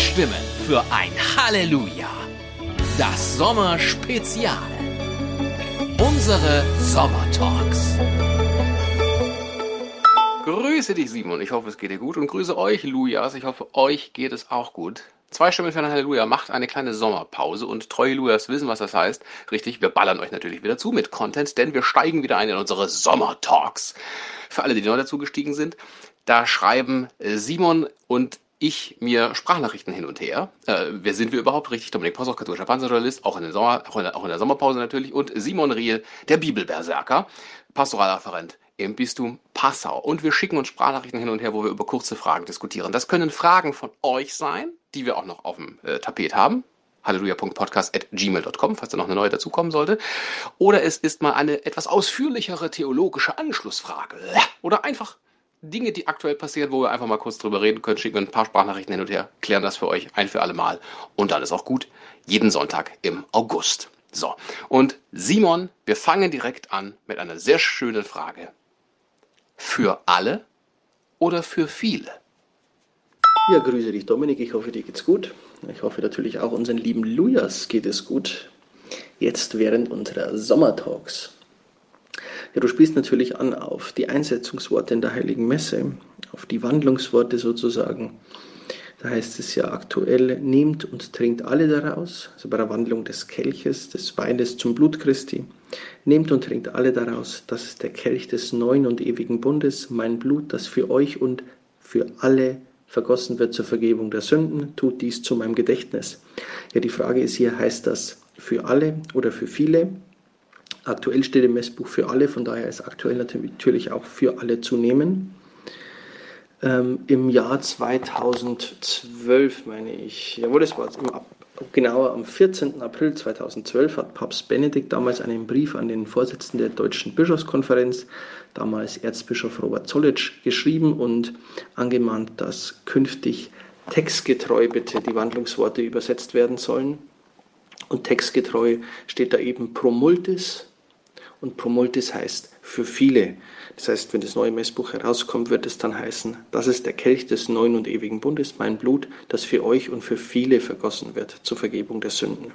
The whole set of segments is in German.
Stimmen für ein Halleluja. Das Sommerspezial. Unsere Sommertalks. Grüße dich, Simon. Ich hoffe, es geht dir gut. Und grüße euch, Lujas. Ich hoffe, euch geht es auch gut. Zwei Stimmen für ein Halleluja macht eine kleine Sommerpause und treue Lujas wissen, was das heißt. Richtig, wir ballern euch natürlich wieder zu mit Content, denn wir steigen wieder ein in unsere Sommertalks. Für alle, die neu dazugestiegen sind, da schreiben Simon und ich mir Sprachnachrichten hin und her. Äh, wer sind wir überhaupt? Richtig, Dominik Possoch, katholischer Panzerjournalist, auch auch, auch in der Sommerpause natürlich. Und Simon Riel, der Bibelberserker, Pastoralreferent im Bistum Passau. Und wir schicken uns Sprachnachrichten hin und her, wo wir über kurze Fragen diskutieren. Das können Fragen von euch sein, die wir auch noch auf dem äh, Tapet haben. Halleluja.podcast.gmail.com, falls da noch eine neue dazukommen sollte. Oder es ist mal eine etwas ausführlichere theologische Anschlussfrage. Oder einfach Dinge, die aktuell passieren, wo wir einfach mal kurz drüber reden können. Schicken wir ein paar Sprachnachrichten hin und her, klären das für euch ein für alle Mal. Und dann ist auch gut. Jeden Sonntag im August. So. Und Simon, wir fangen direkt an mit einer sehr schönen Frage. Für alle oder für viele? Ja, grüße dich Dominik, ich hoffe dir geht's gut. Ich hoffe natürlich auch unseren lieben Lujas geht es gut. Jetzt während unserer Sommertalks. Ja, du spielst natürlich an auf die Einsetzungsworte in der Heiligen Messe, auf die Wandlungsworte sozusagen. Da heißt es ja aktuell, nehmt und trinkt alle daraus, also bei der Wandlung des Kelches, des Weines zum Blut Christi. Nehmt und trinkt alle daraus, das ist der Kelch des neuen und ewigen Bundes, mein Blut, das für euch und für alle vergossen wird zur Vergebung der Sünden, tut dies zu meinem Gedächtnis. Ja, die Frage ist hier, heißt das für alle oder für viele? Aktuell steht im Messbuch für alle, von daher ist aktuell natürlich auch für alle zu nehmen. Ähm, Im Jahr 2012, meine ich, jawohl, das war im, genauer am 14. April 2012 hat Papst Benedikt damals einen Brief an den Vorsitzenden der Deutschen Bischofskonferenz, damals Erzbischof Robert Zollitsch, geschrieben und angemahnt, dass künftig textgetreu bitte die Wandlungsworte übersetzt werden sollen. Und textgetreu steht da eben pro multis, und Promultis heißt für viele. Das heißt, wenn das neue Messbuch herauskommt, wird es dann heißen, das ist der Kelch des neuen und ewigen Bundes, mein Blut, das für euch und für viele vergossen wird zur Vergebung der Sünden.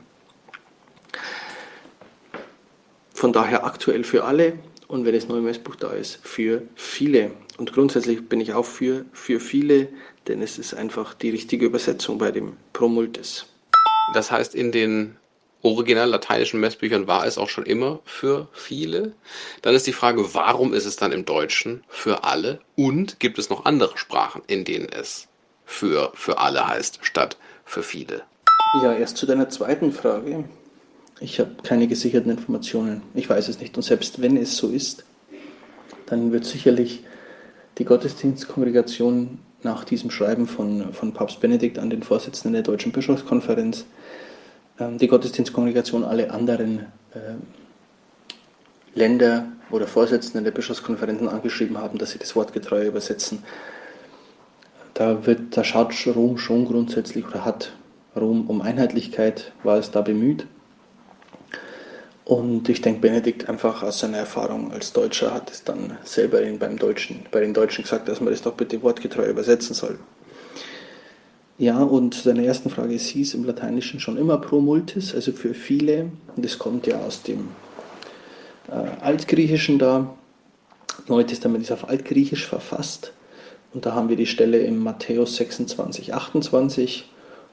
Von daher aktuell für alle und wenn das neue Messbuch da ist, für viele. Und grundsätzlich bin ich auch für, für viele, denn es ist einfach die richtige Übersetzung bei dem Promultis. Das heißt, in den original lateinischen Messbüchern war es auch schon immer für viele. Dann ist die Frage, warum ist es dann im Deutschen für alle? Und gibt es noch andere Sprachen, in denen es für, für alle heißt, statt für viele? Ja, erst zu deiner zweiten Frage. Ich habe keine gesicherten Informationen. Ich weiß es nicht. Und selbst wenn es so ist, dann wird sicherlich die Gottesdienstkongregation nach diesem Schreiben von, von Papst Benedikt an den Vorsitzenden der Deutschen Bischofskonferenz die Gottesdienstkongregation alle anderen äh, Länder oder Vorsitzenden der Bischofskonferenzen angeschrieben haben, dass sie das Wort getreu übersetzen. Da, wird, da schaut Rom schon grundsätzlich oder hat Rom um Einheitlichkeit, war es da bemüht. Und ich denke, Benedikt einfach aus seiner Erfahrung als Deutscher hat es dann selber beim Deutschen, bei den Deutschen gesagt, dass man das doch bitte wortgetreu übersetzen soll. Ja, und zu deiner ersten Frage, es hieß im Lateinischen schon immer pro multis, also für viele. Und das kommt ja aus dem äh, Altgriechischen da. Neue Testament ist auf Altgriechisch verfasst. Und da haben wir die Stelle im Matthäus 26, 28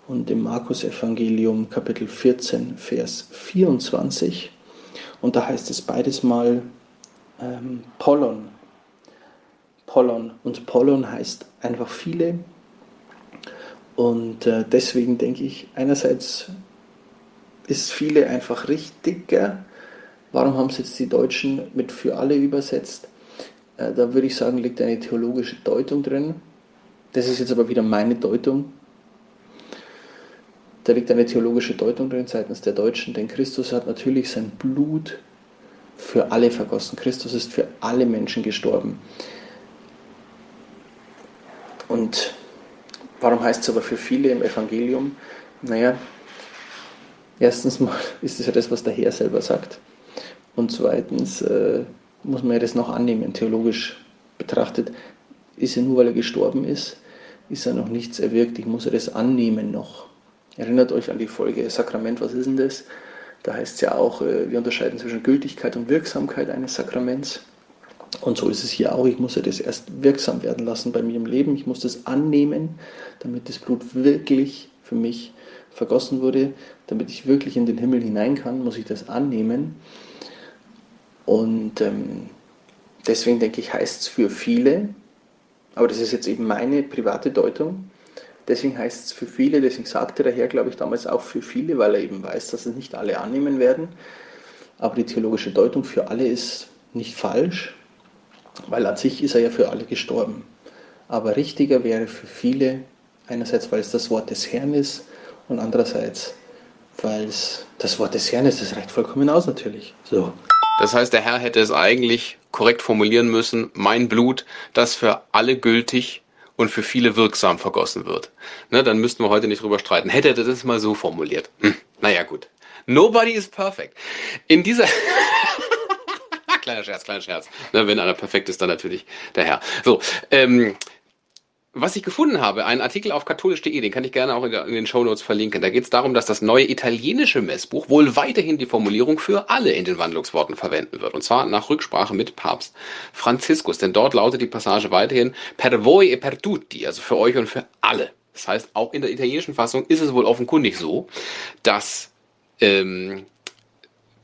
und im Markus Evangelium Kapitel 14, Vers 24. Und da heißt es beides mal ähm, Pollon. Pollon. Und Pollon heißt einfach viele und äh, deswegen denke ich, einerseits ist viele einfach richtiger. Warum haben es jetzt die Deutschen mit für alle übersetzt? Äh, da würde ich sagen, liegt eine theologische Deutung drin. Das ist jetzt aber wieder meine Deutung. Da liegt eine theologische Deutung drin seitens der Deutschen, denn Christus hat natürlich sein Blut für alle vergossen. Christus ist für alle Menschen gestorben. Und Warum heißt es aber für viele im Evangelium? Naja, erstens mal ist es ja das, was der Herr selber sagt. Und zweitens äh, muss man ja das noch annehmen, theologisch betrachtet. Ist ja nur, weil er gestorben ist, ist ja noch nichts erwirkt. Ich muss ja das annehmen noch. Erinnert euch an die Folge Sakrament, was ist denn das? Da heißt es ja auch, äh, wir unterscheiden zwischen Gültigkeit und Wirksamkeit eines Sakraments. Und so ist es hier auch. Ich muss ja das erst wirksam werden lassen bei mir im Leben. Ich muss das annehmen, damit das Blut wirklich für mich vergossen wurde, damit ich wirklich in den Himmel hinein kann, muss ich das annehmen. Und ähm, deswegen denke ich, heißt es für viele, aber das ist jetzt eben meine private Deutung, deswegen heißt es für viele, deswegen sagte der Herr, glaube ich, damals auch für viele, weil er eben weiß, dass es nicht alle annehmen werden. Aber die theologische Deutung für alle ist nicht falsch, weil an sich ist er ja für alle gestorben. Aber richtiger wäre für viele, einerseits, weil es das Wort des Herrn ist und andererseits, weil es das Wort des Herrn ist, das reicht vollkommen aus natürlich. So. Das heißt, der Herr hätte es eigentlich korrekt formulieren müssen, mein Blut, das für alle gültig und für viele wirksam vergossen wird. Ne, dann müssten wir heute nicht drüber streiten. Hätte er das mal so formuliert. Hm, naja, gut. Nobody is perfect. In dieser... kleiner Scherz, kleiner Scherz. Ne, wenn einer perfekt ist, dann natürlich der Herr. So, ähm, was ich gefunden habe, ein Artikel auf katholisch.de, den kann ich gerne auch in den Shownotes verlinken. Da geht es darum, dass das neue italienische Messbuch wohl weiterhin die Formulierung für alle in den Wandlungsworten verwenden wird. Und zwar nach Rücksprache mit Papst Franziskus. Denn dort lautet die Passage weiterhin per voi e per tutti, also für euch und für alle. Das heißt, auch in der italienischen Fassung ist es wohl offenkundig so, dass ähm,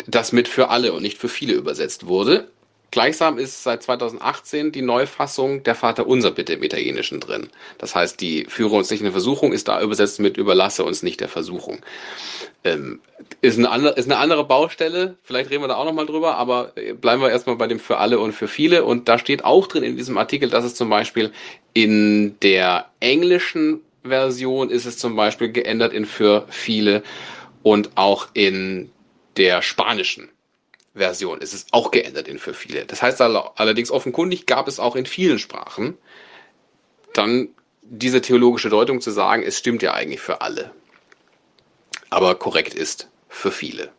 das mit für alle und nicht für viele übersetzt wurde. Gleichsam ist seit 2018 die Neufassung der Vater unser Bitte im Italienischen drin. Das heißt, die Führe uns nicht in Versuchung ist da übersetzt mit Überlasse uns nicht der Versuchung. Ähm, ist, eine andere, ist eine andere Baustelle, vielleicht reden wir da auch nochmal drüber, aber bleiben wir erstmal bei dem für alle und für viele. Und da steht auch drin in diesem Artikel, dass es zum Beispiel in der englischen Version ist es zum Beispiel geändert in für viele und auch in der spanischen Version ist es auch geändert in für viele. Das heißt allerdings offenkundig gab es auch in vielen Sprachen dann diese theologische Deutung zu sagen, es stimmt ja eigentlich für alle. Aber korrekt ist für viele.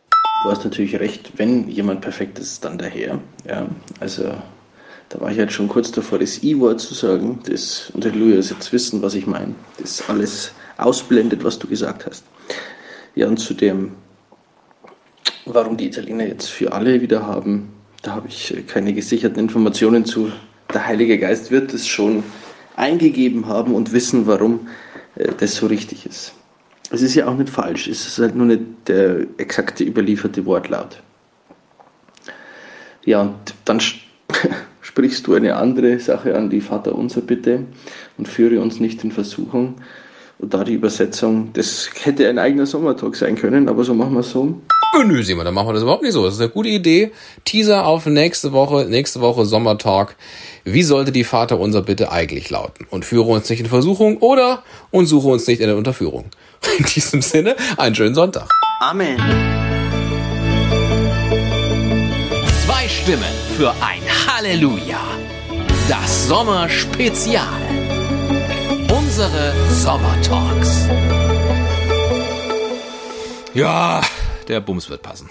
Du hast natürlich recht, wenn jemand perfekt ist, dann daher. Ja, also da war ich jetzt schon kurz davor, das I-Wort zu sagen, das und der Lujas jetzt wissen, was ich meine. Das alles ausblendet, was du gesagt hast. Ja, und zu dem Warum die Italiener jetzt für alle wieder haben, da habe ich äh, keine gesicherten Informationen zu. Der Heilige Geist wird es schon eingegeben haben und wissen, warum äh, das so richtig ist. Es ist ja auch nicht falsch, es ist halt nur nicht der exakte überlieferte Wortlaut. Ja, und dann sprichst du eine andere Sache an, die Vater unser bitte und führe uns nicht in Versuchung. Und da die Übersetzung, das hätte ein eigener Sommertag sein können, aber so machen wir es so. Nö, Simon, dann machen wir das überhaupt nicht so. Das ist eine gute Idee. Teaser auf nächste Woche, nächste Woche Sommertalk. Wie sollte die Vater unser Bitte eigentlich lauten? Und führe uns nicht in Versuchung oder und suche uns nicht in der Unterführung. In diesem Sinne, einen schönen Sonntag. Amen. Zwei Stimmen für ein Halleluja. Das Sommerspezial. Unsere Sommertalks. Ja, der Bums wird passen.